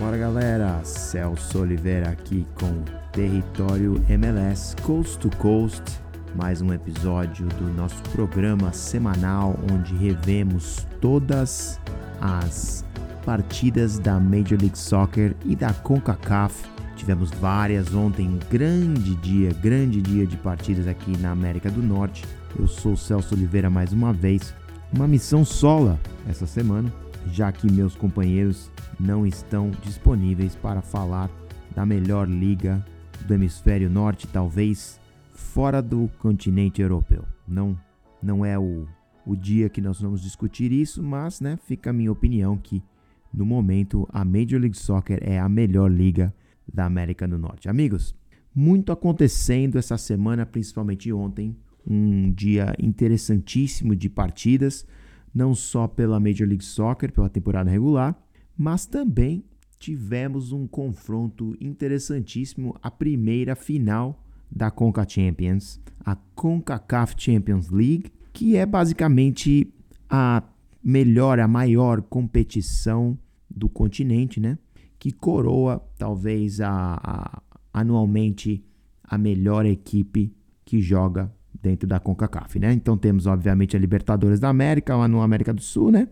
Fala galera, Celso Oliveira aqui com Território MLS Coast to Coast, mais um episódio do nosso programa semanal onde revemos todas as partidas da Major League Soccer e da CONCACAF. Tivemos várias ontem, grande dia, grande dia de partidas aqui na América do Norte. Eu sou Celso Oliveira mais uma vez, uma missão sola essa semana, já que meus companheiros não estão disponíveis para falar da melhor liga do hemisfério norte, talvez fora do continente europeu. Não, não é o, o dia que nós vamos discutir isso, mas né, fica a minha opinião que no momento a Major League Soccer é a melhor liga da América do Norte. Amigos, muito acontecendo essa semana, principalmente ontem, um dia interessantíssimo de partidas, não só pela Major League Soccer, pela temporada regular, mas também tivemos um confronto interessantíssimo, a primeira final da Conca Champions, a CONCACAF Champions League, que é basicamente a melhor, a maior competição do continente, né? Que coroa talvez a, a anualmente a melhor equipe que joga dentro da CONCACAF, né? Então temos obviamente a Libertadores da América, lá no América do Sul, né?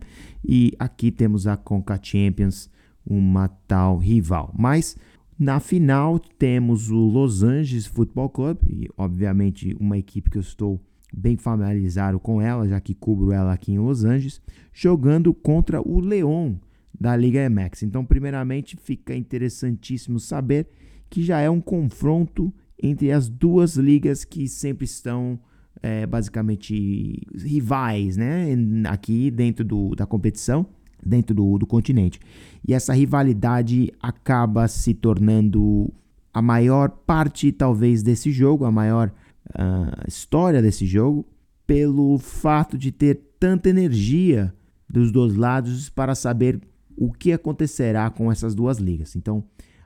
E aqui temos a CONCA Champions, uma tal rival. Mas na final temos o Los Angeles Football Club, e obviamente uma equipe que eu estou bem familiarizado com ela, já que cubro ela aqui em Los Angeles, jogando contra o León da Liga MX. Então, primeiramente, fica interessantíssimo saber que já é um confronto entre as duas ligas que sempre estão é, basicamente rivais, né? Aqui dentro do, da competição, dentro do, do continente. E essa rivalidade acaba se tornando a maior parte, talvez, desse jogo, a maior uh, história desse jogo, pelo fato de ter tanta energia dos dois lados para saber o que acontecerá com essas duas ligas. Então,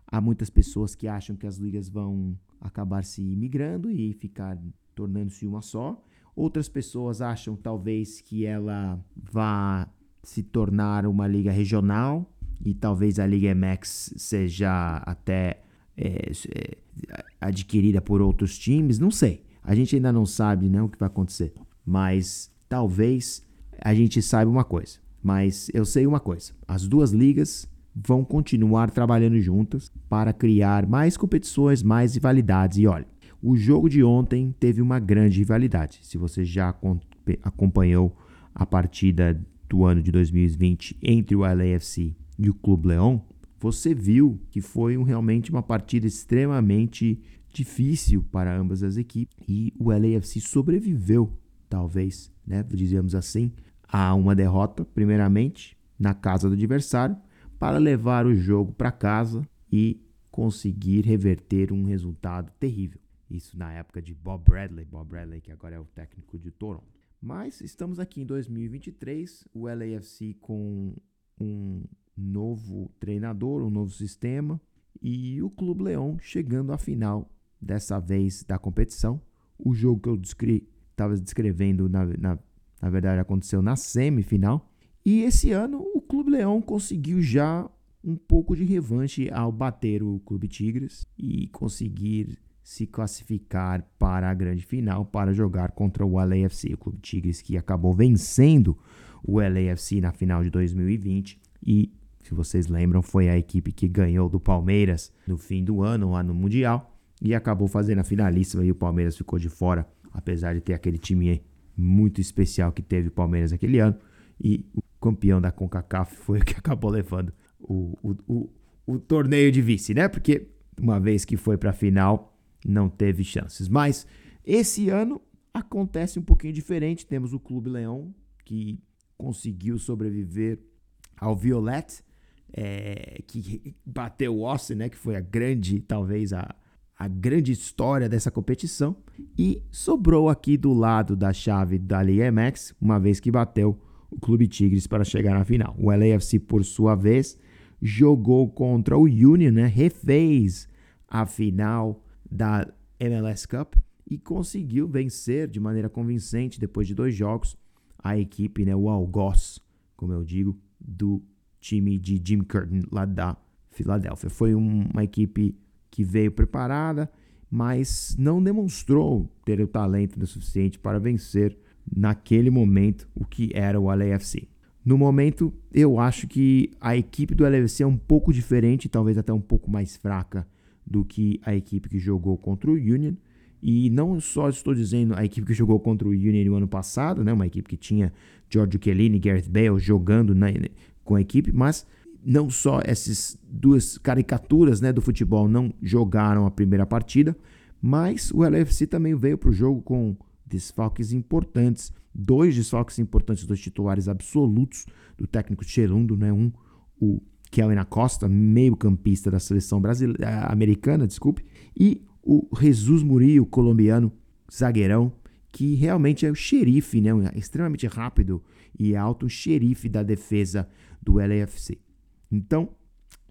há muitas pessoas que acham que as ligas vão acabar se migrando e ficar tornando-se uma só. Outras pessoas acham talvez que ela vá se tornar uma liga regional e talvez a Liga MX seja até é, é, adquirida por outros times. Não sei. A gente ainda não sabe né, o que vai acontecer. Mas talvez a gente saiba uma coisa. Mas eu sei uma coisa: as duas ligas vão continuar trabalhando juntas para criar mais competições, mais rivalidades. E olha, o jogo de ontem teve uma grande rivalidade. Se você já acompanhou a partida do ano de 2020 entre o LAFC e o Clube Leão, você viu que foi um, realmente uma partida extremamente difícil para ambas as equipes e o LAFC sobreviveu, talvez, né, dizemos assim, a uma derrota, primeiramente na casa do adversário para levar o jogo para casa e conseguir reverter um resultado terrível. Isso na época de Bob Bradley, Bob Bradley que agora é o técnico de Toronto. Mas estamos aqui em 2023, o LAFC com um novo treinador, um novo sistema e o Clube Leão chegando à final dessa vez da competição. O jogo que eu estava descrevendo, na, na, na verdade, aconteceu na semifinal e esse ano o Clube Leão conseguiu já um pouco de revanche ao bater o Clube Tigres e conseguir se classificar para a grande final para jogar contra o LAFC, o Clube Tigres que acabou vencendo o LAFC na final de 2020 e se vocês lembram, foi a equipe que ganhou do Palmeiras no fim do ano, lá no Mundial, e acabou fazendo a finalíssima e o Palmeiras ficou de fora, apesar de ter aquele time muito especial que teve o Palmeiras aquele ano. E o campeão da CONCACAF foi o que acabou levando o, o, o, o torneio de vice, né? Porque uma vez que foi para a final, não teve chances. Mas esse ano acontece um pouquinho diferente. Temos o Clube Leão, que conseguiu sobreviver ao Violet, é, que bateu o Austin, né? Que foi a grande, talvez a, a grande história dessa competição. E sobrou aqui do lado da chave da Liga MX, uma vez que bateu o Clube Tigres para chegar na final. O LAFC, por sua vez, jogou contra o Union, né? refez a final da MLS Cup e conseguiu vencer de maneira convincente depois de dois jogos a equipe, né, o Algoz, como eu digo, do time de Jim Curtin lá da Filadélfia. Foi uma equipe que veio preparada, mas não demonstrou ter o talento suficiente para vencer naquele momento o que era o LAFC. No momento, eu acho que a equipe do LAFC é um pouco diferente, talvez até um pouco mais fraca do que a equipe que jogou contra o Union. E não só estou dizendo a equipe que jogou contra o Union no ano passado, né, uma equipe que tinha Giorgio Chiellini e Gareth Bale jogando na, com a equipe, mas não só essas duas caricaturas né, do futebol não jogaram a primeira partida, mas o LFC também veio para o jogo com desfalques importantes, dois desfalques importantes dos titulares absolutos do técnico Cherundo, né? um o Kellen Acosta, meio campista da seleção brasileira, eh, americana, desculpe, e o Jesus Murillo, colombiano, zagueirão, que realmente é o xerife, né? extremamente rápido e alto, xerife da defesa do LAFC. Então,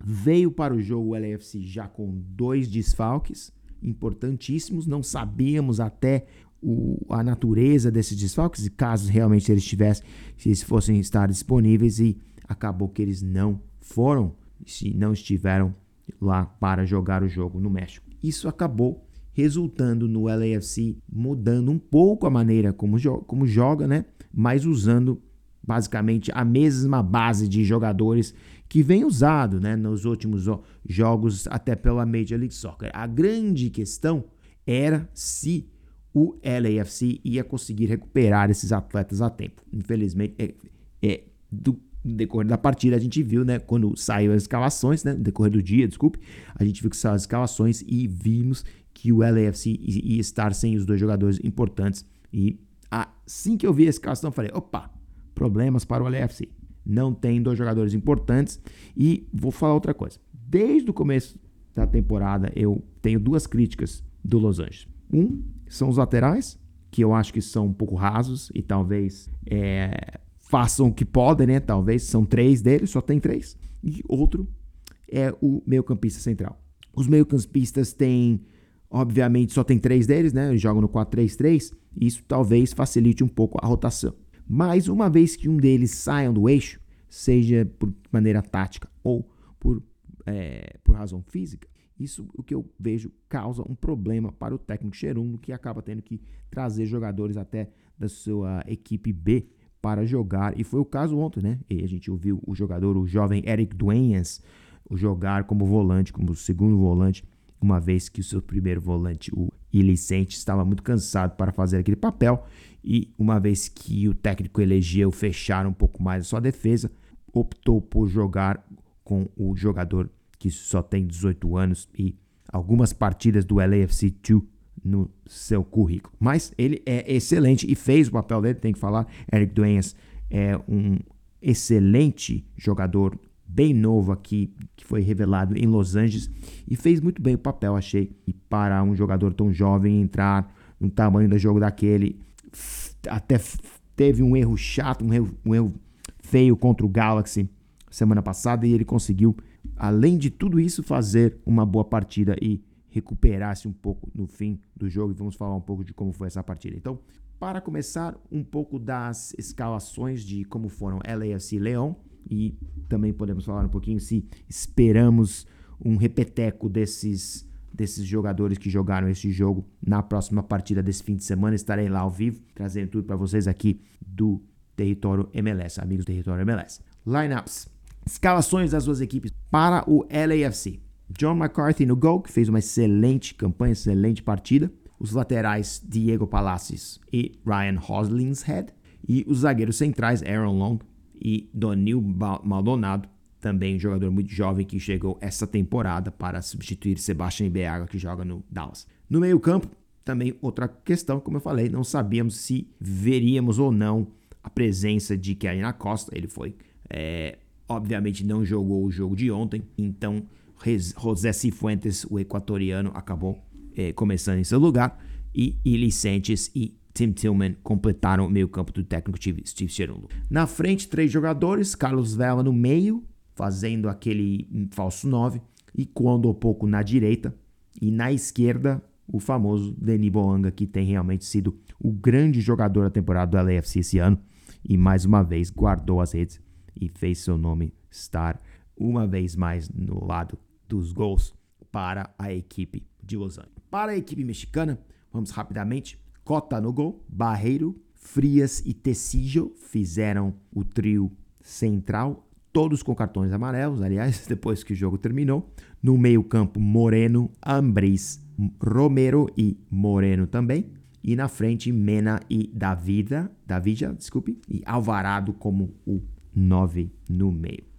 veio para o jogo o LAFC já com dois desfalques importantíssimos, não sabíamos até o, a natureza desses desfalques, e caso realmente eles tivessem, se eles fossem estar disponíveis, e acabou que eles não foram, se não estiveram lá para jogar o jogo no México. Isso acabou resultando no LAFC mudando um pouco a maneira como, jo como joga, né? Mas usando basicamente a mesma base de jogadores que vem usado né, nos últimos jogos até pela Major League Soccer. A grande questão era se o LAFC ia conseguir recuperar esses atletas a tempo. Infelizmente, é, é, do decorrer da partida a gente viu, né, quando saiu as escalações, né, no decorrer do dia, desculpe, a gente viu que saiu as escalações e vimos que o LAFC ia estar sem os dois jogadores importantes e assim que eu vi a escalação, eu falei, opa, problemas para o LAFC não tem dois jogadores importantes. E vou falar outra coisa. Desde o começo da temporada, eu tenho duas críticas do Los Angeles. Um são os laterais, que eu acho que são um pouco rasos e talvez é, façam o que podem, né? Talvez são três deles, só tem três. E outro é o meio-campista central. Os meio-campistas têm, obviamente, só tem três deles, né? Jogam no 4-3-3. Isso talvez facilite um pouco a rotação. Mas uma vez que um deles saia do eixo, seja por maneira tática ou por, é, por razão física, isso o que eu vejo causa um problema para o técnico Cherundo, que acaba tendo que trazer jogadores até da sua equipe B para jogar. E foi o caso ontem, né? E a gente ouviu o jogador, o jovem Eric Duenas, jogar como volante, como segundo volante, uma vez que o seu primeiro volante, o Ilicente, estava muito cansado para fazer aquele papel e uma vez que o técnico elegeu fechar um pouco mais a sua defesa, optou por jogar com o jogador que só tem 18 anos e algumas partidas do LAFC 2 no seu currículo. Mas ele é excelente e fez o papel dele, tem que falar. Eric Duenas é um excelente jogador, bem novo aqui, que foi revelado em Los Angeles e fez muito bem o papel, achei. E para um jogador tão jovem entrar no tamanho do jogo daquele, até teve um erro chato, um erro, um erro feio contra o Galaxy semana passada e ele conseguiu, além de tudo isso, fazer uma boa partida e recuperar-se um pouco no fim do jogo. E vamos falar um pouco de como foi essa partida. Então, para começar, um pouco das escalações de como foram LAFC e Leão e também podemos falar um pouquinho se esperamos um repeteco desses desses jogadores que jogaram esse jogo na próxima partida desse fim de semana. Estarei lá ao vivo, trazendo tudo para vocês aqui do território MLS, amigos do território MLS. Lineups, escalações das duas equipes para o LAFC. John McCarthy no gol, que fez uma excelente campanha, excelente partida. Os laterais Diego Palacios e Ryan Hoslingshead. E os zagueiros centrais Aaron Long e Donil Maldonado também um jogador muito jovem que chegou essa temporada para substituir Sebastian Beaga, que joga no Dallas. No meio-campo, também outra questão, como eu falei, não sabíamos se veríamos ou não a presença de Kevin Acosta. Ele foi, é, obviamente, não jogou o jogo de ontem, então José Cifuentes, o equatoriano, acabou é, começando em seu lugar e Ilicentes e Tim Tillman completaram o meio-campo do técnico Steve Cherundolo. Na frente, três jogadores: Carlos Vela no meio, fazendo aquele falso 9, e quando um pouco na direita, e na esquerda, o famoso Denis Boanga, que tem realmente sido o grande jogador da temporada do LAFC esse ano, e mais uma vez guardou as redes e fez seu nome estar uma vez mais no lado dos gols para a equipe de Los Angeles. Para a equipe mexicana, vamos rapidamente. Cota no gol, Barreiro, Frias e Tecijo fizeram o trio central, todos com cartões amarelos, aliás, depois que o jogo terminou. No meio-campo, Moreno, Ambris, Romero e Moreno também. E na frente, Mena e Davida, Davida, desculpe, e Alvarado como o 9 no meio.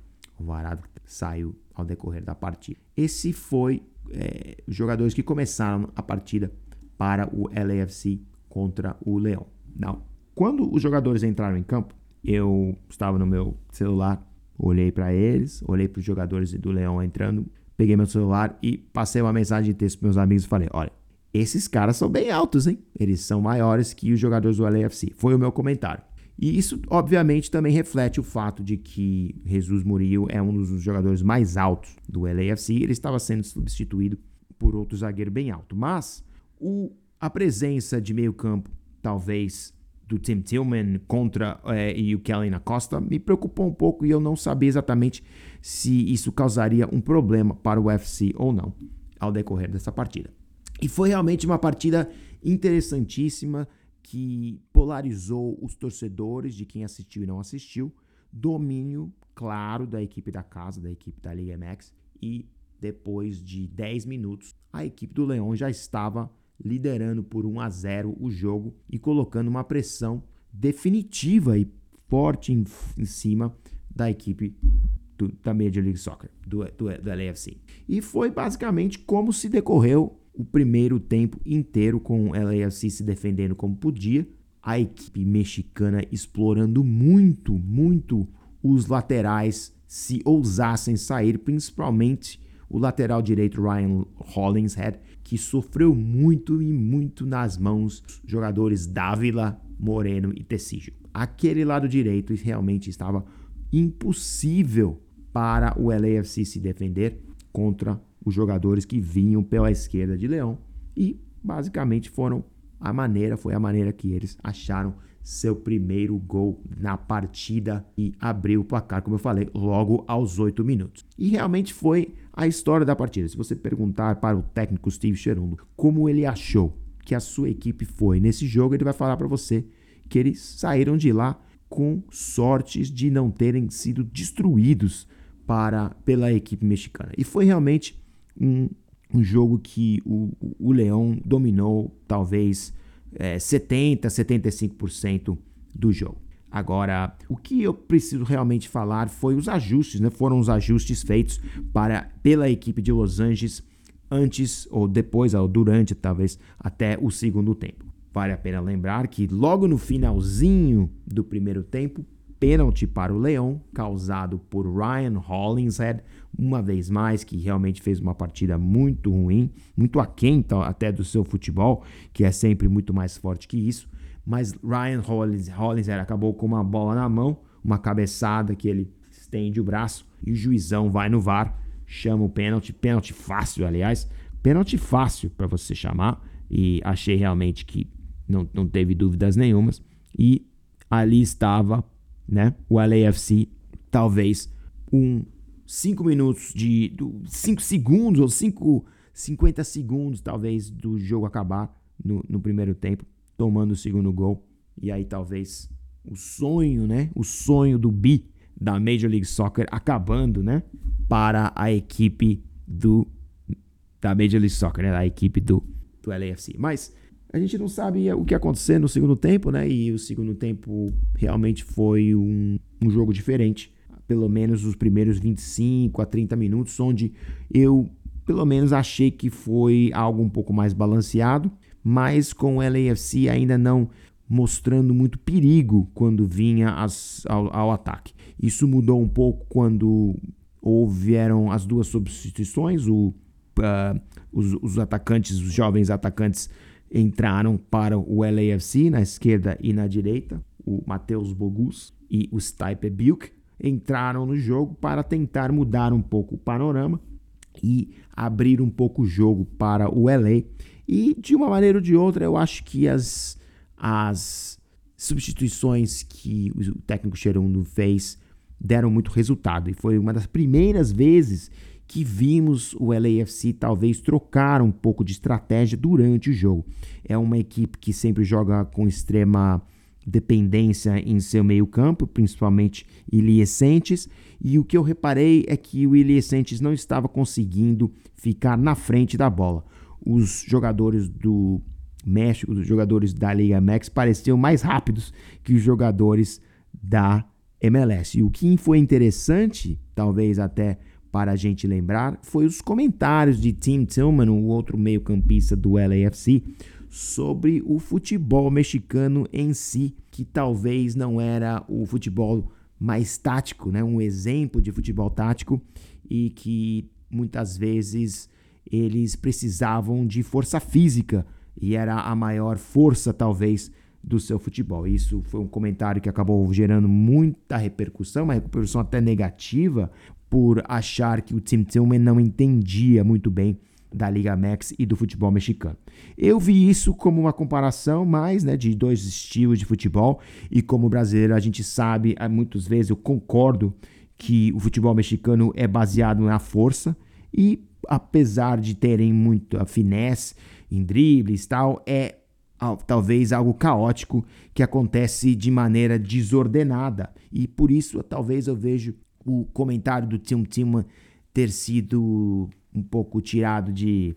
Alvarado saiu ao decorrer da partida. Esse foi é, os jogadores que começaram a partida para o LAFC contra o Leão. Não. Quando os jogadores entraram em campo, eu estava no meu celular, olhei para eles, olhei para os jogadores do Leão entrando, peguei meu celular e passei uma mensagem de texto para meus amigos e falei: olha, esses caras são bem altos, hein? Eles são maiores que os jogadores do LAFC. Foi o meu comentário. E isso, obviamente, também reflete o fato de que Jesus Murillo é um dos jogadores mais altos do LAFC. Ele estava sendo substituído por outro zagueiro bem alto. Mas o, a presença de meio-campo, talvez, do Tim Tillman contra é, e o Kellen Acosta me preocupou um pouco e eu não sabia exatamente se isso causaria um problema para o UFC ou não ao decorrer dessa partida. E foi realmente uma partida interessantíssima que polarizou os torcedores de quem assistiu e não assistiu. Domínio claro da equipe da casa, da equipe da Liga MX. E depois de 10 minutos, a equipe do Leão já estava liderando por 1 a 0 o jogo e colocando uma pressão definitiva e forte em, em cima da equipe do, da Major League Soccer, do, do, do LAFC. E foi basicamente como se decorreu o primeiro tempo inteiro com o LAFC se defendendo como podia, a equipe mexicana explorando muito, muito os laterais se ousassem sair, principalmente o lateral direito Ryan Hollingshead, que sofreu muito e muito nas mãos dos jogadores Dávila, Moreno e Tecijo. Aquele lado direito realmente estava impossível para o LAFC se defender contra os jogadores que vinham pela esquerda de Leão e basicamente foram a maneira, foi a maneira que eles acharam seu primeiro gol na partida e abriu o placar, como eu falei, logo aos 8 minutos. E realmente foi a história da partida. Se você perguntar para o técnico Steve Cherundo como ele achou que a sua equipe foi nesse jogo, ele vai falar para você que eles saíram de lá com sortes de não terem sido destruídos para pela equipe mexicana. E foi realmente um, um jogo que o, o Leão dominou talvez é, 70, 75% do jogo. Agora, o que eu preciso realmente falar foi os ajustes, né? Foram os ajustes feitos para pela equipe de Los Angeles antes ou depois, ou durante talvez até o segundo tempo. Vale a pena lembrar que logo no finalzinho do primeiro tempo, pênalti para o Leão, causado por Ryan Hollingshead, uma vez mais, que realmente fez uma partida muito ruim, muito aquém até do seu futebol, que é sempre muito mais forte que isso. Mas Ryan Hollingshead acabou com uma bola na mão, uma cabeçada que ele estende o braço e o juizão vai no VAR, chama o pênalti, pênalti fácil, aliás, pênalti fácil para você chamar, e achei realmente que não, não teve dúvidas nenhumas. E ali estava né? O LAFC, talvez um 5 minutos de 5 segundos ou 5 50 segundos talvez do jogo acabar no, no primeiro tempo, tomando o segundo gol e aí talvez o sonho, né? O sonho do bi da Major League Soccer acabando, né? Para a equipe do da Major League Soccer, né? A equipe do, do LAFC. Mas a gente não sabe o que acontecer no segundo tempo, né? E o segundo tempo realmente foi um, um jogo diferente. Pelo menos os primeiros 25 a 30 minutos, onde eu, pelo menos, achei que foi algo um pouco mais balanceado, mas com o LAFC ainda não mostrando muito perigo quando vinha as, ao, ao ataque. Isso mudou um pouco quando houveram as duas substituições, o, uh, os, os atacantes, os jovens atacantes entraram para o LAFC na esquerda e na direita, o Matheus Bogus e o Stipe Bilk entraram no jogo para tentar mudar um pouco o panorama e abrir um pouco o jogo para o LA. E de uma maneira ou de outra, eu acho que as, as substituições que o técnico Cherundo fez deram muito resultado. E foi uma das primeiras vezes que vimos o LAFC talvez trocar um pouco de estratégia durante o jogo. É uma equipe que sempre joga com extrema dependência em seu meio-campo, principalmente Iliescentes, e o que eu reparei é que o Iliescentes não estava conseguindo ficar na frente da bola. Os jogadores do México, os jogadores da Liga Max pareciam mais rápidos que os jogadores da MLS. E o que foi interessante, talvez até para a gente lembrar, foi os comentários de Tim Tillman, o outro meio-campista do LAFC, sobre o futebol mexicano em si, que talvez não era o futebol mais tático, né? um exemplo de futebol tático e que muitas vezes eles precisavam de força física e era a maior força talvez do seu futebol. Isso foi um comentário que acabou gerando muita repercussão, uma repercussão até negativa, por achar que o Tim Tillman não entendia muito bem da Liga Max e do futebol mexicano. Eu vi isso como uma comparação mais né, de dois estilos de futebol e como brasileiro a gente sabe, muitas vezes eu concordo que o futebol mexicano é baseado na força e apesar de terem muito finesse em dribles e tal, é talvez algo caótico que acontece de maneira desordenada e por isso talvez eu vejo o comentário do Tim Tillman ter sido um pouco tirado de,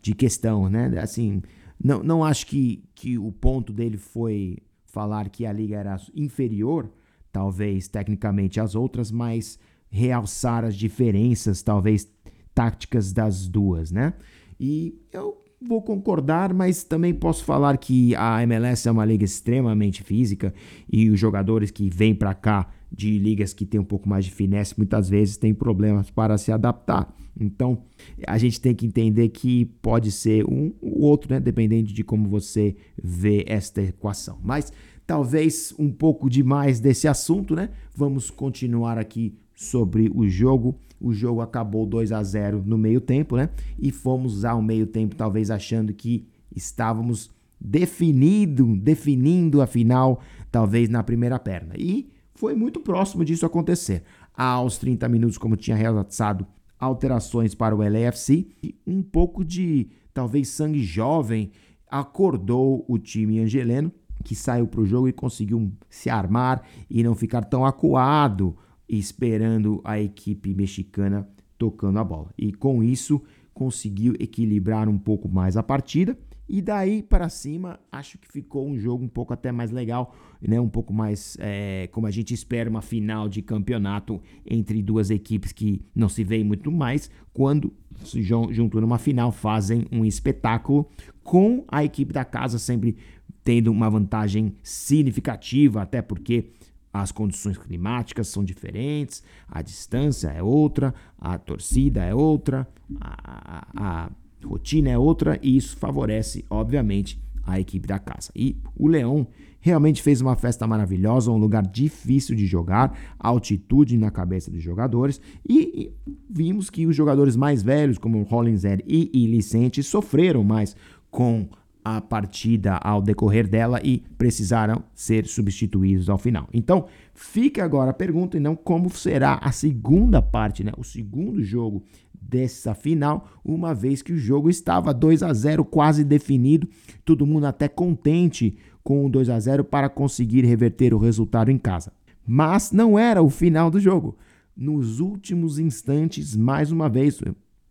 de questão, né? Assim, não, não acho que, que o ponto dele foi falar que a liga era inferior, talvez tecnicamente às outras, mas realçar as diferenças, talvez táticas das duas, né? E eu vou concordar, mas também posso falar que a MLS é uma liga extremamente física e os jogadores que vêm para cá de ligas que tem um pouco mais de finesse muitas vezes têm problemas para se adaptar. Então, a gente tem que entender que pode ser um ou outro, né, dependendo de como você vê esta equação. Mas talvez um pouco demais desse assunto, né? Vamos continuar aqui sobre o jogo. O jogo acabou 2 a 0 no meio-tempo, né? E fomos ao meio-tempo talvez achando que estávamos definido, definindo a final, talvez na primeira perna. E foi muito próximo disso acontecer. Aos 30 minutos, como tinha realizado alterações para o LAFC, e um pouco de talvez sangue jovem acordou o time angeleno, que saiu para o jogo e conseguiu se armar e não ficar tão acuado esperando a equipe mexicana tocando a bola. E com isso conseguiu equilibrar um pouco mais a partida. E daí para cima, acho que ficou um jogo um pouco até mais legal, né? um pouco mais é, como a gente espera, uma final de campeonato entre duas equipes que não se veem muito mais, quando se juntam numa final fazem um espetáculo, com a equipe da casa sempre tendo uma vantagem significativa, até porque as condições climáticas são diferentes, a distância é outra, a torcida é outra, a, a, a rotina é outra e isso favorece, obviamente, a equipe da casa. E o Leão realmente fez uma festa maravilhosa, um lugar difícil de jogar, altitude na cabeça dos jogadores e, vimos que os jogadores mais velhos, como Hollinshead e Ilicente, sofreram mais com a partida ao decorrer dela e precisaram ser substituídos ao final. Então, fica agora a pergunta, não como será a segunda parte, né? o segundo jogo dessa final, uma vez que o jogo estava 2 a 0 quase definido, todo mundo até contente com o 2 a 0 para conseguir reverter o resultado em casa. Mas não era o final do jogo. Nos últimos instantes, mais uma vez,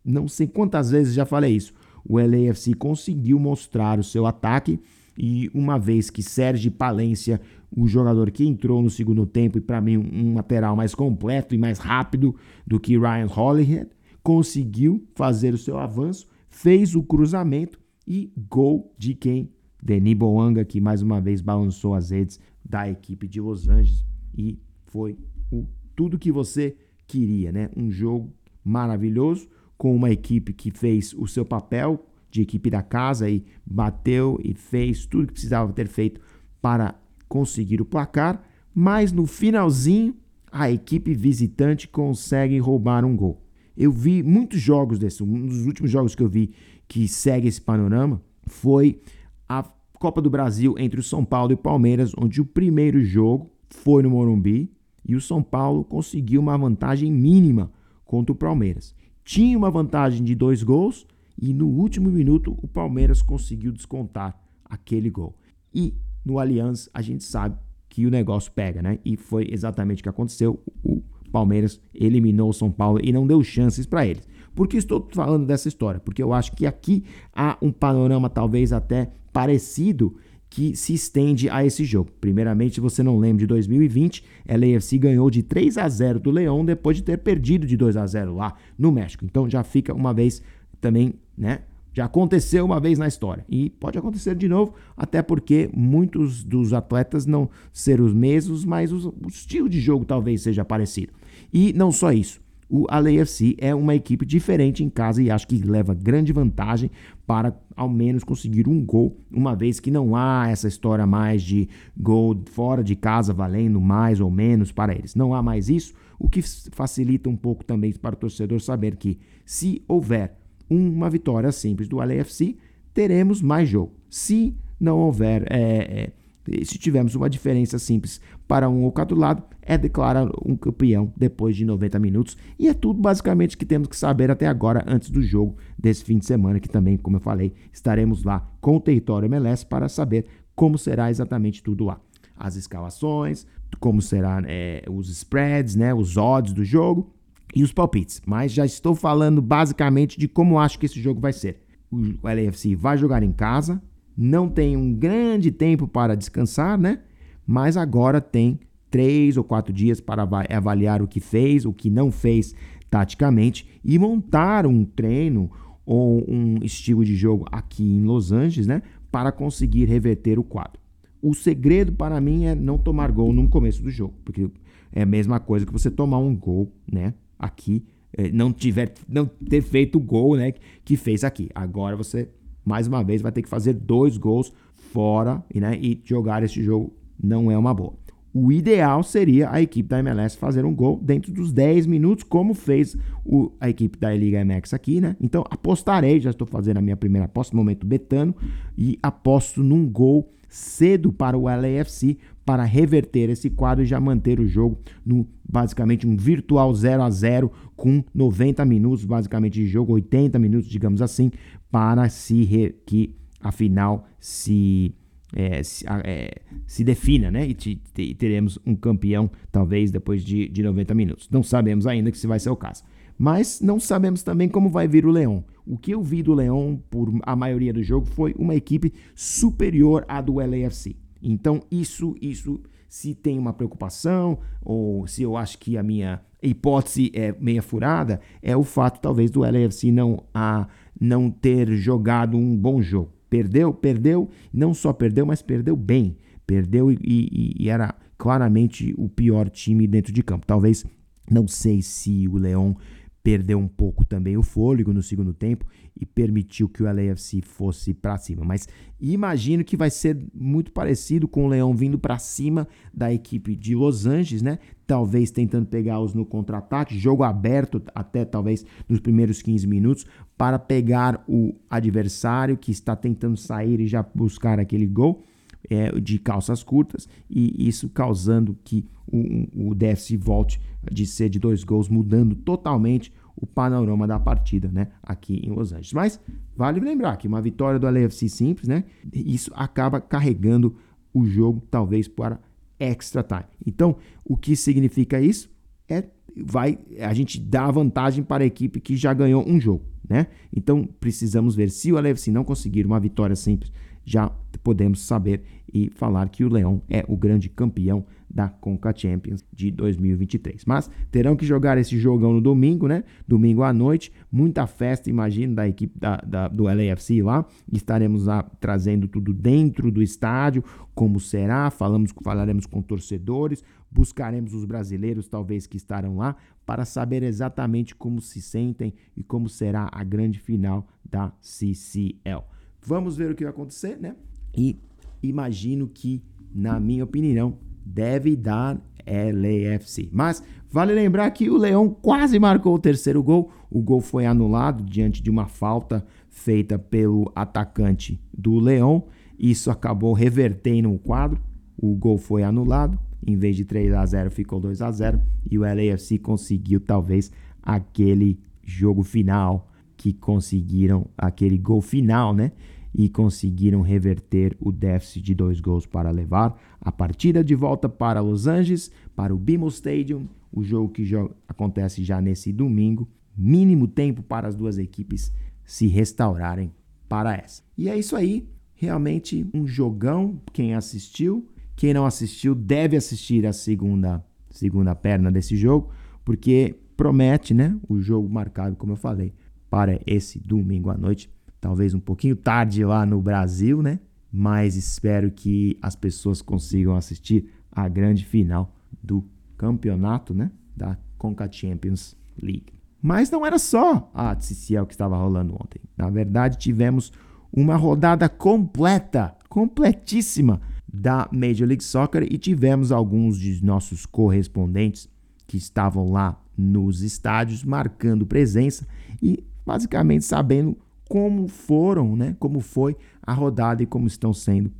não sei quantas vezes já falei isso, o LAFC conseguiu mostrar o seu ataque e uma vez que Sérgio Palência, o jogador que entrou no segundo tempo e para mim um lateral mais completo e mais rápido do que Ryan Hollyhead, conseguiu fazer o seu avanço, fez o cruzamento e gol de quem? Denis Boanga, que mais uma vez balançou as redes da equipe de Los Angeles e foi o, tudo que você queria, né? Um jogo maravilhoso com uma equipe que fez o seu papel de equipe da casa e bateu e fez tudo que precisava ter feito para conseguir o placar, mas no finalzinho a equipe visitante consegue roubar um gol. Eu vi muitos jogos desse, um dos últimos jogos que eu vi que segue esse panorama foi a Copa do Brasil entre o São Paulo e o Palmeiras, onde o primeiro jogo foi no Morumbi, e o São Paulo conseguiu uma vantagem mínima contra o Palmeiras. Tinha uma vantagem de dois gols e no último minuto o Palmeiras conseguiu descontar aquele gol. E no Allianz a gente sabe que o negócio pega, né? E foi exatamente o que aconteceu. O Palmeiras eliminou o São Paulo e não deu chances para eles. Por que estou falando dessa história? Porque eu acho que aqui há um panorama talvez até parecido que se estende a esse jogo. Primeiramente, você não lembra de 2020, a LAFC ganhou de 3 a 0 do Leão depois de ter perdido de 2 a 0 lá no México. Então já fica uma vez também, né? Já aconteceu uma vez na história e pode acontecer de novo, até porque muitos dos atletas não serão os mesmos, mas o estilo de jogo talvez seja parecido. E não só isso, o LAFC é uma equipe diferente em casa e acho que leva grande vantagem para ao menos conseguir um gol, uma vez que não há essa história mais de gol fora de casa valendo mais ou menos para eles. Não há mais isso, o que facilita um pouco também para o torcedor saber que se houver uma vitória simples do LAFC, teremos mais jogo. Se não houver, é, é, se tivermos uma diferença simples para um ou outro lado, é declarar um campeão depois de 90 minutos. E é tudo basicamente que temos que saber até agora, antes do jogo desse fim de semana, que também, como eu falei, estaremos lá com o território MLS para saber como será exatamente tudo lá. As escalações, como serão é, os spreads, né, os odds do jogo e os palpites. Mas já estou falando basicamente de como acho que esse jogo vai ser. O LAFC vai jogar em casa, não tem um grande tempo para descansar, né? Mas agora tem três ou quatro dias para avaliar o que fez, o que não fez taticamente e montar um treino ou um estilo de jogo aqui em Los Angeles, né? Para conseguir reverter o quadro. O segredo para mim é não tomar gol no começo do jogo, porque é a mesma coisa que você tomar um gol, né? aqui, eh, não tiver não ter feito o gol, né, que fez aqui. Agora você mais uma vez vai ter que fazer dois gols fora, né, e jogar esse jogo não é uma boa. O ideal seria a equipe da MLS fazer um gol dentro dos 10 minutos, como fez o, a equipe da Liga MX aqui, né? Então apostarei, já estou fazendo a minha primeira aposta no momento betano e aposto num gol cedo para o LAFC para reverter esse quadro e já manter o jogo no basicamente um virtual 0 a 0 com 90 minutos basicamente de jogo, 80 minutos, digamos assim, para se re, que a final se é, se, é, se, defina, né? E, te, te, teremos um campeão, talvez, depois de, de 90 minutos. Não sabemos ainda que se vai ser o caso. Mas não sabemos também como vai vir o Leão. O que eu vi do Leão por a maioria do jogo foi uma equipe superior à do LAFC. Então, isso, isso, se tem uma preocupação, ou se eu acho que a minha hipótese é meia furada, é o fato, talvez, do LAFC não, a, não ter jogado um bom jogo. Perdeu, perdeu, não só perdeu, mas perdeu bem. Perdeu e, e, e era claramente o pior time dentro de campo. Talvez, não sei se o Leão perdeu um pouco também o fôlego no segundo tempo e permitiu que o LAFC fosse para cima. Mas imagino que vai ser muito parecido com o Leão vindo para cima da equipe de Los Angeles, né? Talvez tentando pegá-los no contra-ataque, jogo aberto até talvez nos primeiros 15 minutos para pegar o adversário que está tentando sair e já buscar aquele gol é, de calças curtas e isso causando que o, o déficit volte de ser de dois gols, mudando totalmente o panorama da partida, né, aqui em Los Angeles. Mas vale lembrar que uma vitória do LAFC simples, né, isso acaba carregando o jogo talvez para extra time. Então, o que significa isso? É vai a gente dá vantagem para a equipe que já ganhou um jogo, né? Então, precisamos ver se o LAFC não conseguir uma vitória simples já podemos saber e falar que o Leão é o grande campeão da Conca Champions de 2023. Mas terão que jogar esse jogão no domingo, né? Domingo à noite, muita festa, imagino, da equipe da, da, do LAFC lá. Estaremos lá trazendo tudo dentro do estádio, como será, falamos, falaremos com torcedores, buscaremos os brasileiros, talvez, que estarão lá, para saber exatamente como se sentem e como será a grande final da CCL. Vamos ver o que vai acontecer, né? E imagino que, na minha opinião, deve dar LAFC. Mas vale lembrar que o Leão quase marcou o terceiro gol. O gol foi anulado diante de uma falta feita pelo atacante do Leão. Isso acabou revertendo o quadro. O gol foi anulado em vez de 3 a 0 ficou 2 a 0 e o LAFC conseguiu talvez aquele jogo final que conseguiram aquele gol final, né? E conseguiram reverter o déficit de dois gols para levar a partida de volta para Los Angeles, para o BMO Stadium, o jogo que acontece já nesse domingo. Mínimo tempo para as duas equipes se restaurarem para essa. E é isso aí, realmente um jogão. Quem assistiu, quem não assistiu deve assistir a segunda segunda perna desse jogo, porque promete, né? O jogo marcado, como eu falei, para esse domingo à noite. Talvez um pouquinho tarde lá no Brasil, né? Mas espero que as pessoas consigam assistir a grande final do campeonato, né? Da Conca Champions League. Mas não era só a CCL que estava rolando ontem. Na verdade, tivemos uma rodada completa, completíssima da Major League Soccer e tivemos alguns de nossos correspondentes que estavam lá nos estádios marcando presença e basicamente sabendo como foram, né, como foi a rodada e como estão sendo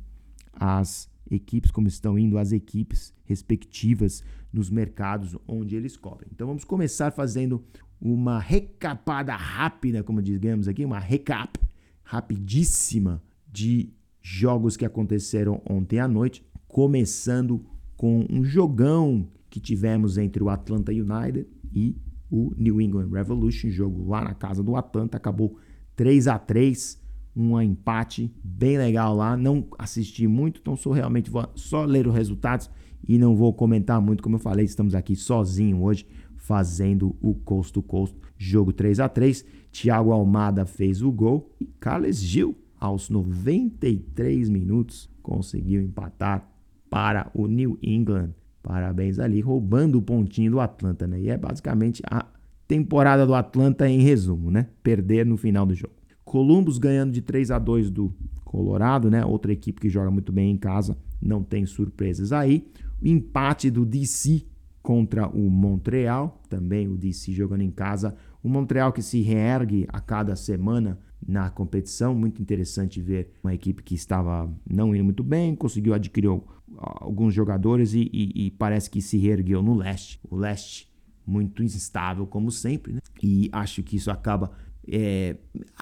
as equipes, como estão indo as equipes respectivas nos mercados onde eles cobrem. Então vamos começar fazendo uma recapada rápida, como digamos aqui, uma recap rapidíssima de jogos que aconteceram ontem à noite, começando com um jogão que tivemos entre o Atlanta United e o New England Revolution, jogo lá na casa do Atlanta, acabou 3 a 3 um empate bem legal lá. Não assisti muito, então sou realmente vou só ler os resultados e não vou comentar muito, como eu falei, estamos aqui sozinho hoje fazendo o Coast to Coast, jogo 3 a 3. Thiago Almada fez o gol e Carles Gil aos 93 minutos conseguiu empatar para o New England Parabéns ali, roubando o pontinho do Atlanta, né? E é basicamente a temporada do Atlanta em resumo, né? Perder no final do jogo. Columbus ganhando de 3 a 2 do Colorado, né? Outra equipe que joga muito bem em casa, não tem surpresas aí. O empate do DC contra o Montreal, também o DC jogando em casa. O Montreal que se reergue a cada semana na competição, muito interessante ver uma equipe que estava não indo muito bem, conseguiu adquirir alguns jogadores e, e, e, parece que se reergueu no leste. O leste muito instável, como sempre, né? E acho que isso acaba. É,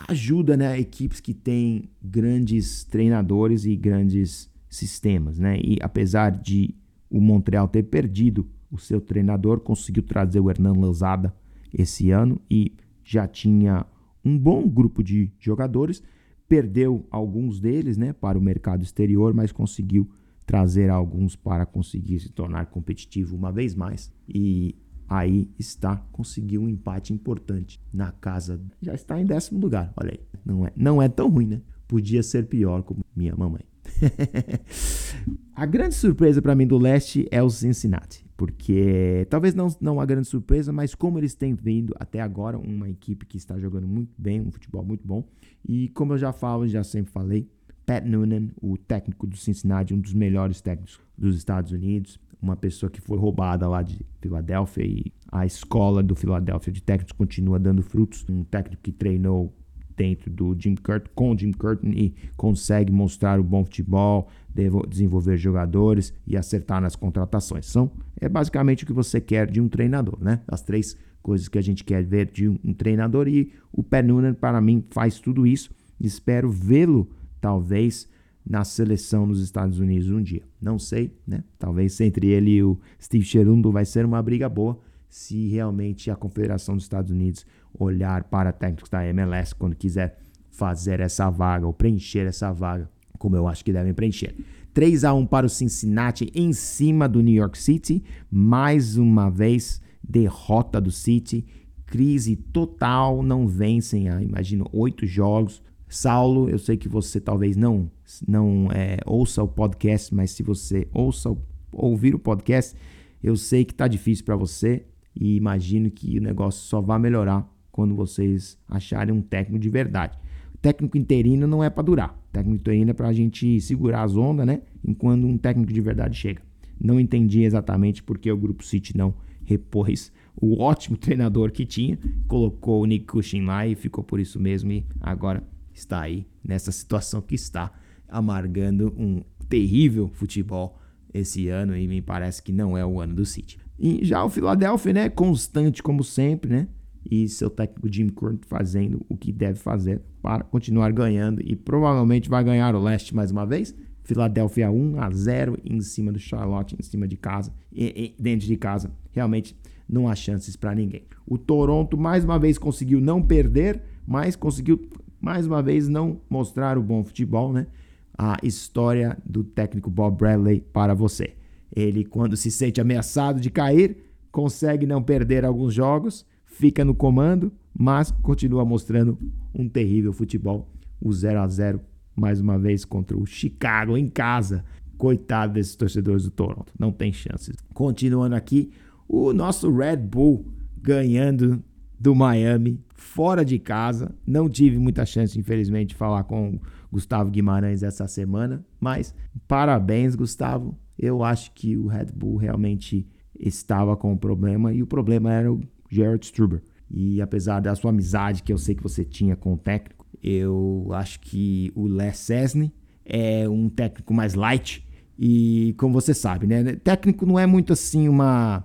ajuda né, equipes que têm grandes treinadores e grandes sistemas, né? E apesar de o Montreal ter perdido o seu treinador, conseguiu trazer o Hernan Lozada esse ano e já tinha um bom grupo de jogadores, perdeu alguns deles né, para o mercado exterior, mas conseguiu trazer alguns para conseguir se tornar competitivo uma vez mais. E aí está, conseguiu um empate importante na casa. Já está em décimo lugar, olha aí. Não é, não é tão ruim, né? Podia ser pior, como minha mamãe. a grande surpresa para mim do leste é o Cincinnati, porque talvez não, não uma grande surpresa, mas como eles têm vindo até agora, uma equipe que está jogando muito bem, um futebol muito bom, e como eu já falo, já sempre falei, Pat Noonan, o técnico do Cincinnati, um dos melhores técnicos dos Estados Unidos, uma pessoa que foi roubada lá de Filadélfia e a escola do Filadélfia de técnicos continua dando frutos. Um técnico que treinou dentro do Jim Curtin, com o Jim Curtin e consegue mostrar o bom futebol, desenvolver jogadores e acertar nas contratações. São é basicamente o que você quer de um treinador, né? As três coisas que a gente quer ver de um, um treinador e o Pat Noonan para mim faz tudo isso. Espero vê-lo talvez na seleção dos Estados Unidos um dia. Não sei, né? Talvez entre ele e o Steve Cherundo vai ser uma briga boa se realmente a Confederação dos Estados Unidos olhar para técnicos da MLS quando quiser fazer essa vaga ou preencher essa vaga, como eu acho que devem preencher. 3 a 1 para o Cincinnati em cima do New York City. Mais uma vez, derrota do City. Crise total, não vencem, ah, imagino, oito jogos. Saulo, eu sei que você talvez não não é, ouça o podcast, mas se você ouça ouvir o podcast, eu sei que está difícil para você e imagino que o negócio só vai melhorar quando vocês acharem um técnico de verdade. O técnico interino não é para durar. O técnico interino é para a gente segurar as ondas, né? Enquanto um técnico de verdade chega. Não entendi exatamente porque o Grupo City não repôs o ótimo treinador que tinha, colocou o Nick Cushing lá e ficou por isso mesmo e agora está aí nessa situação que está, amargando um terrível futebol esse ano e me parece que não é o ano do City. E já o Philadelphia, né, constante como sempre, né? E seu técnico Jim Curtin fazendo o que deve fazer para continuar ganhando e provavelmente vai ganhar o leste mais uma vez. Philadelphia 1 a 0 em cima do Charlotte, em cima de casa, e, e dentro de casa. Realmente não há chances para ninguém. O Toronto mais uma vez conseguiu não perder, mas conseguiu mais uma vez não mostrar o bom futebol, né? A história do técnico Bob Bradley para você. Ele, quando se sente ameaçado de cair, consegue não perder alguns jogos, fica no comando, mas continua mostrando um terrível futebol. O 0 a 0 mais uma vez contra o Chicago em casa. Coitado desses torcedores do Toronto, não tem chances. Continuando aqui, o nosso Red Bull ganhando do Miami fora de casa. Não tive muita chance, infelizmente, de falar com Gustavo Guimarães essa semana, mas parabéns, Gustavo. Eu acho que o Red Bull realmente estava com um problema e o problema era o Gerard Struber. E apesar da sua amizade que eu sei que você tinha com o técnico, eu acho que o Les Cessny é um técnico mais light e como você sabe, né, técnico não é muito assim uma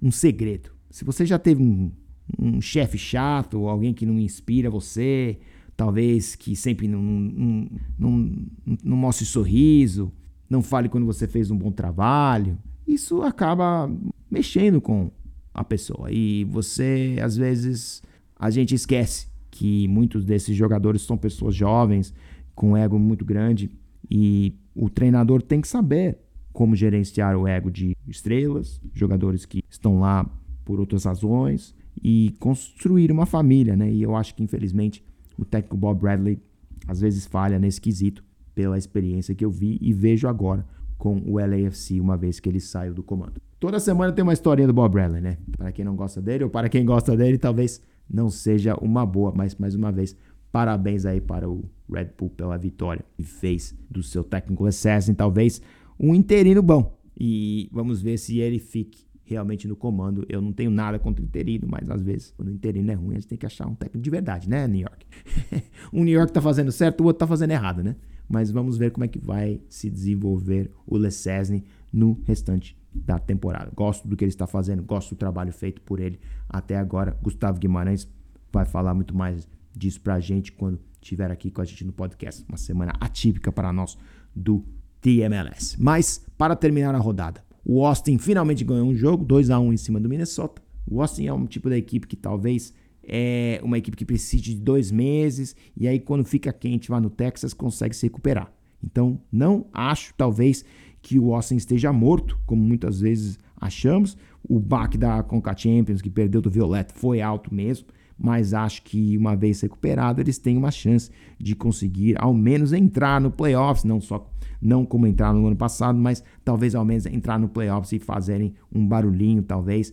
um segredo. Se você já teve um, um chefe chato, alguém que não inspira você, talvez que sempre não, não, não, não, mostre sorriso, não fale quando você fez um bom trabalho. Isso acaba mexendo com a pessoa. E você, às vezes, a gente esquece que muitos desses jogadores são pessoas jovens, com ego muito grande, e o treinador tem que saber como gerenciar o ego de estrelas, jogadores que estão lá por outras razões, e construir uma família, né? E eu acho que, infelizmente, o técnico Bob Bradley às vezes falha nesse quesito pela experiência que eu vi e vejo agora com o LAFC uma vez que ele saiu do comando. Toda semana tem uma historinha do Bob Bradley, né? Para quem não gosta dele ou para quem gosta dele, talvez não seja uma boa, mas mais uma vez, parabéns aí para o Red Bull pela vitória que fez do seu técnico Assassin, talvez um interino bom. E vamos ver se ele fique realmente no comando. Eu não tenho nada contra o interino, mas às vezes, quando o interino é ruim, a gente tem que achar um técnico de verdade, né, New York? um New York tá fazendo certo, o outro tá fazendo errado, né? Mas vamos ver como é que vai se desenvolver o Lesesne no restante da temporada. Gosto do que ele está fazendo, gosto do trabalho feito por ele até agora. Gustavo Guimarães vai falar muito mais disso pra gente quando estiver aqui com a gente no podcast. Uma semana atípica para nós do TMLS. Mas, para terminar a rodada, o Austin finalmente ganhou um jogo, 2 a 1 em cima do Minnesota. O Austin é um tipo da equipe que talvez é uma equipe que precise de dois meses e aí quando fica quente lá no Texas consegue se recuperar. Então não acho talvez que o Austin esteja morto, como muitas vezes achamos. O baque da Conca Champions que perdeu do Violeta foi alto mesmo, mas acho que uma vez recuperado eles têm uma chance de conseguir ao menos entrar no playoffs, não só não como entrar no ano passado, mas talvez ao menos entrar no playoffs e fazerem um barulhinho, talvez,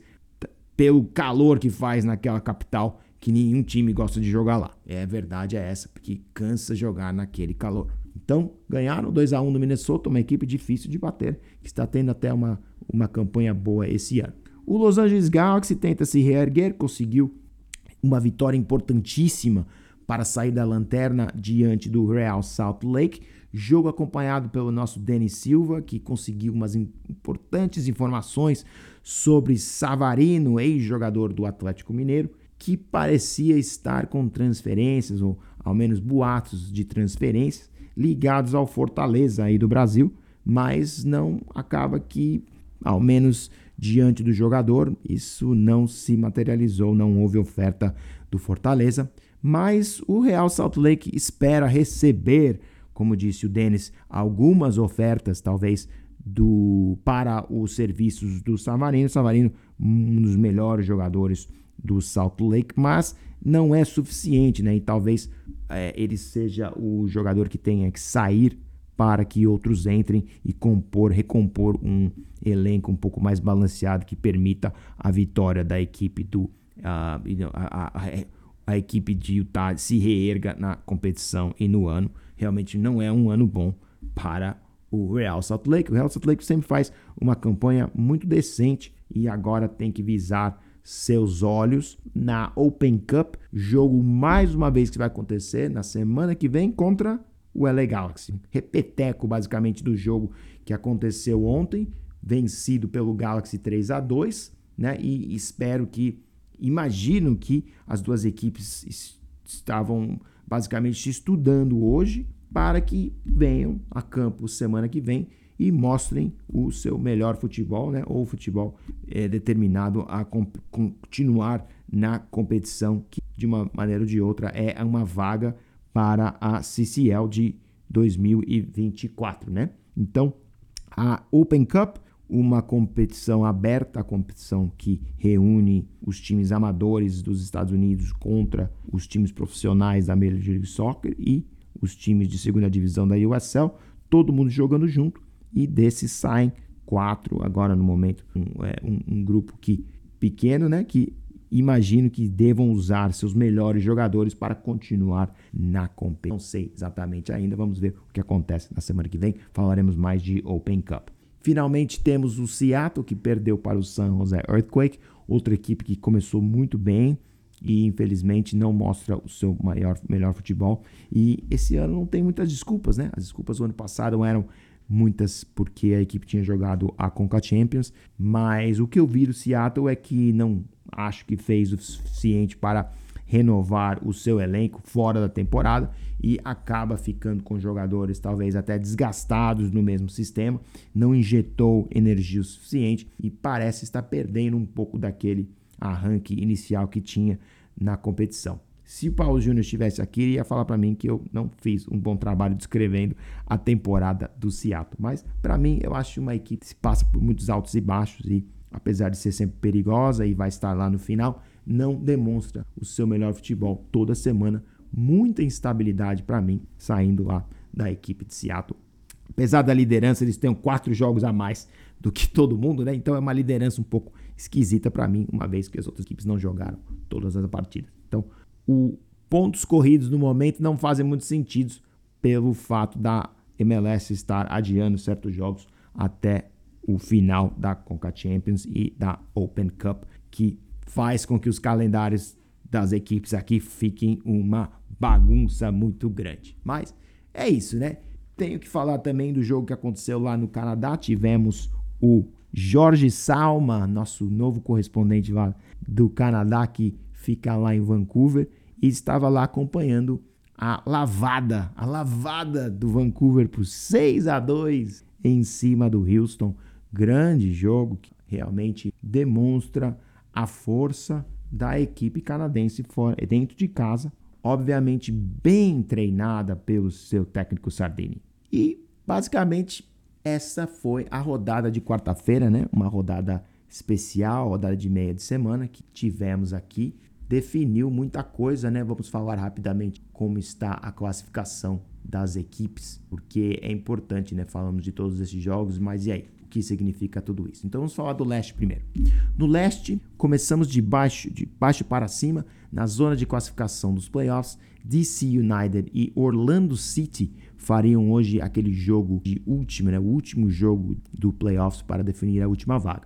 pelo calor que faz naquela capital que nenhum time gosta de jogar lá. É verdade é essa, porque cansa jogar naquele calor. Então, ganharam 2 a 1 no Minnesota, uma equipe difícil de bater, que está tendo até uma, uma campanha boa esse ano. O Los Angeles Galaxy tenta se reerguer, conseguiu uma vitória importantíssima para sair da lanterna diante do Real Salt Lake, Jogo acompanhado pelo nosso Denis Silva, que conseguiu umas importantes informações sobre Savarino, ex-jogador do Atlético Mineiro, que parecia estar com transferências, ou ao menos boatos de transferências, ligados ao Fortaleza aí do Brasil, mas não acaba que, ao menos diante do jogador, isso não se materializou, não houve oferta do Fortaleza, mas o Real Salt Lake espera receber como disse o Denis, algumas ofertas, talvez, do para os serviços do Savarino. Savarino, um dos melhores jogadores do Salt Lake, mas não é suficiente, né? E talvez é, ele seja o jogador que tenha que sair para que outros entrem e compor, recompor um elenco um pouco mais balanceado que permita a vitória da equipe do uh, a, a, a, equipe de Utah se reerga na competição e no ano realmente não é um ano bom para o Real Salt Lake. O Real Salt Lake sempre faz uma campanha muito decente e agora tem que visar seus olhos na Open Cup, jogo mais uma vez que vai acontecer na semana que vem contra o LA Galaxy. Repeteco, basicamente, do jogo que aconteceu ontem, vencido pelo Galaxy 3 a 2 né? E espero que, imagino que as duas equipes estavam basicamente estudando hoje para que venham a campo semana que vem e mostrem o seu melhor futebol, né? Ou futebol é, determinado a continuar na competição, que de uma maneira ou de outra é uma vaga para a CCL de 2024, né? Então, a Open Cup, uma competição aberta, a competição que reúne os times amadores dos Estados Unidos contra os times profissionais da Major League Soccer e os times de segunda divisão da USL, todo mundo jogando junto e desses saem quatro agora no momento um, é, um, um grupo que pequeno, né, que imagino que devam usar seus melhores jogadores para continuar na competição. Não sei exatamente ainda, vamos ver o que acontece na semana que vem. Falaremos mais de Open Cup. Finalmente temos o Seattle que perdeu para o San Jose Earthquake, outra equipe que começou muito bem e infelizmente não mostra o seu maior melhor futebol. E esse ano não tem muitas desculpas, né? As desculpas do ano passado eram muitas porque a equipe tinha jogado a Conca Champions, mas o que eu vi do Seattle é que não acho que fez o suficiente para renovar o seu elenco fora da temporada e acaba ficando com jogadores talvez até desgastados no mesmo sistema, não injetou energia o suficiente e parece estar perdendo um pouco daquele arranque inicial que tinha na competição. Se o Paulo Júnior estivesse aqui, ele ia falar para mim que eu não fiz um bom trabalho descrevendo a temporada do Seattle. Mas, para mim, eu acho uma equipe que passa por muitos altos e baixos e, apesar de ser sempre perigosa e vai estar lá no final, não demonstra o seu melhor futebol toda semana. Muita instabilidade para mim saindo lá da equipe de Seattle. Apesar da liderança, eles têm quatro jogos a mais do que todo mundo, né? Então é uma liderança um pouco esquisita para mim, uma vez que as outras equipes não jogaram todas as partidas. Então, o pontos corridos no momento não fazem muito sentido pelo fato da MLS estar adiando certos jogos até o final da Conca Champions e da Open Cup, que faz com que os calendários das equipes aqui fiquem uma bagunça muito grande. Mas é isso, né? Tenho que falar também do jogo que aconteceu lá no Canadá. Tivemos o Jorge Salma, nosso novo correspondente lá do Canadá, que fica lá em Vancouver, e estava lá acompanhando a lavada, a lavada do Vancouver por 6 a 2 em cima do Houston. Grande jogo que realmente demonstra a força da equipe canadense fora, dentro de casa, obviamente bem treinada pelo seu técnico Sardini. E basicamente essa foi a rodada de quarta-feira, né? Uma rodada especial, rodada de meia de semana que tivemos aqui definiu muita coisa, né? Vamos falar rapidamente como está a classificação das equipes, porque é importante, né? Falamos de todos esses jogos, mas e aí? Que significa tudo isso? Então vamos falar do leste primeiro. No leste, começamos de baixo, de baixo para cima, na zona de classificação dos playoffs. DC United e Orlando City fariam hoje aquele jogo de último, né? O último jogo do playoffs para definir a última vaga.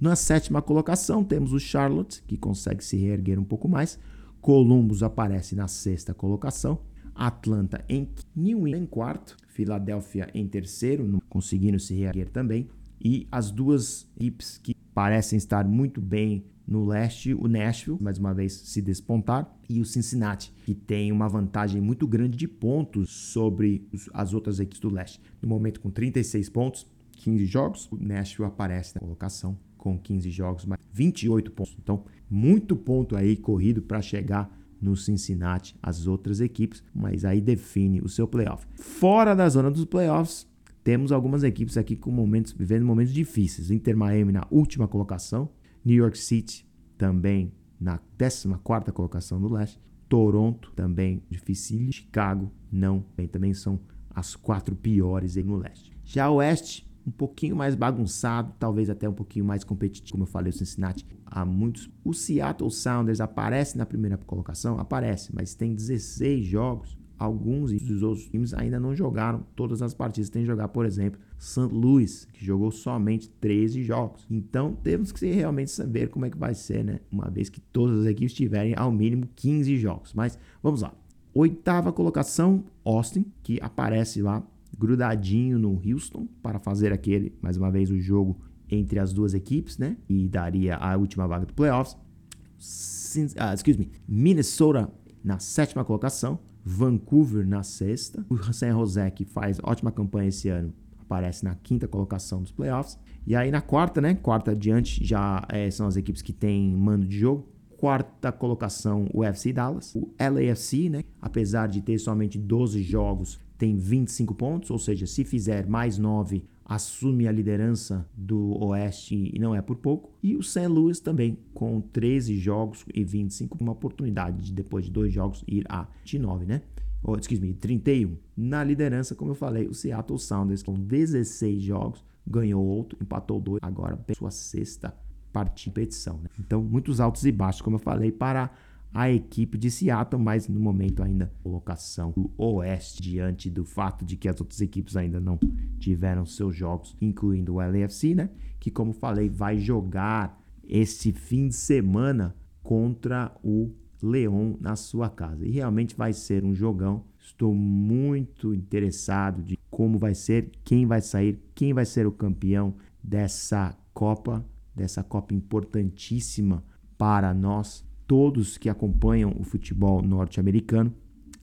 Na sétima colocação, temos o Charlotte, que consegue se reerguer um pouco mais. Columbus aparece na sexta colocação. Atlanta em New England em quarto. Filadélfia em terceiro, conseguindo se reerguer também. E as duas equipes que parecem estar muito bem no leste, o Nashville, mais uma vez se despontar, e o Cincinnati, que tem uma vantagem muito grande de pontos sobre as outras equipes do leste. No momento, com 36 pontos, 15 jogos, o Nashville aparece na colocação com 15 jogos, mas 28 pontos. Então, muito ponto aí corrido para chegar no Cincinnati, as outras equipes, mas aí define o seu playoff. Fora da zona dos playoffs, temos algumas equipes aqui com momentos vivendo momentos difíceis. Inter Miami na última colocação, New York City também na 14ª colocação do leste, Toronto também difícil, Chicago não, também são as quatro piores aí no leste. Já o oeste, um pouquinho mais bagunçado, talvez até um pouquinho mais competitivo, como eu falei, o Cincinnati. Há muitos. O Seattle Sounders aparece na primeira colocação? Aparece, mas tem 16 jogos. Alguns dos outros times ainda não jogaram todas as partidas. Tem que jogar, por exemplo, St. Louis, que jogou somente 13 jogos. Então temos que realmente saber como é que vai ser, né? Uma vez que todas as equipes tiverem ao mínimo 15 jogos. Mas vamos lá. Oitava colocação, Austin, que aparece lá grudadinho no Houston para fazer aquele, mais uma vez, o jogo entre as duas equipes, né? E daria a última vaga do playoffs. Uh, excuse me, Minnesota na sétima colocação, Vancouver na sexta, o San Jose que faz ótima campanha esse ano aparece na quinta colocação dos playoffs. E aí na quarta, né? Quarta adiante já é, são as equipes que têm mando de jogo. Quarta colocação, o FC Dallas. O LAFC, né? Apesar de ter somente 12 jogos, tem 25 pontos, ou seja, se fizer mais 9, assume a liderança do Oeste e não é por pouco. E o St. Louis também, com 13 jogos e 25, uma oportunidade de depois de dois jogos ir a 29, né? Ou, excuse me, 31. Na liderança, como eu falei, o Seattle Sounders com 16 jogos, ganhou outro, empatou dois, agora sua sexta partida competição. Né? Então, muitos altos e baixos, como eu falei, para a equipe de Seattle, mas no momento ainda colocação do Oeste diante do fato de que as outras equipes ainda não tiveram seus jogos, incluindo o LAFC, né? Que como falei, vai jogar esse fim de semana contra o Leão na sua casa. E realmente vai ser um jogão. Estou muito interessado de como vai ser, quem vai sair, quem vai ser o campeão dessa Copa, dessa Copa importantíssima para nós todos que acompanham o futebol norte-americano,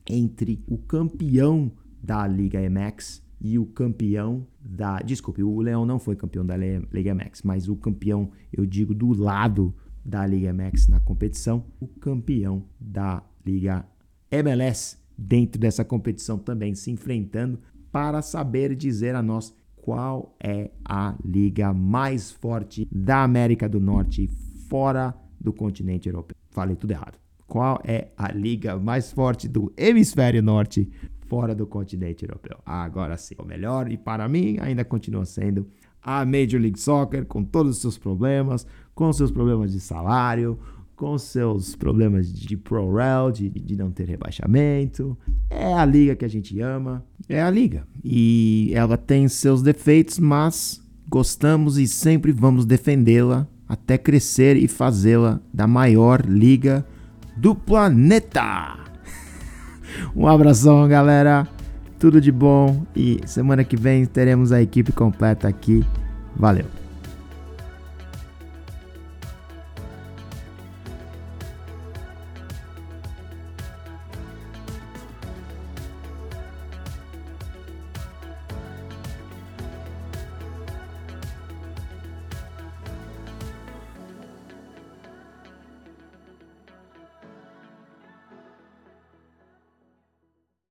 entre o campeão da Liga MX e o campeão da. Desculpe, o Leão não foi campeão da Liga MX, mas o campeão, eu digo, do lado da Liga MX na competição, o campeão da Liga MLS dentro dessa competição também se enfrentando para saber dizer a nós qual é a liga mais forte da América do Norte fora do continente europeu. Falei tudo errado. Qual é a liga mais forte do hemisfério norte fora do continente europeu? Agora sim, o melhor e para mim ainda continua sendo a Major League Soccer com todos os seus problemas, com seus problemas de salário, com seus problemas de pro rel, de, de não ter rebaixamento. É a liga que a gente ama, é a liga. E ela tem seus defeitos, mas gostamos e sempre vamos defendê-la até crescer e fazê-la da maior liga do planeta. Um abração, galera. Tudo de bom e semana que vem teremos a equipe completa aqui. Valeu.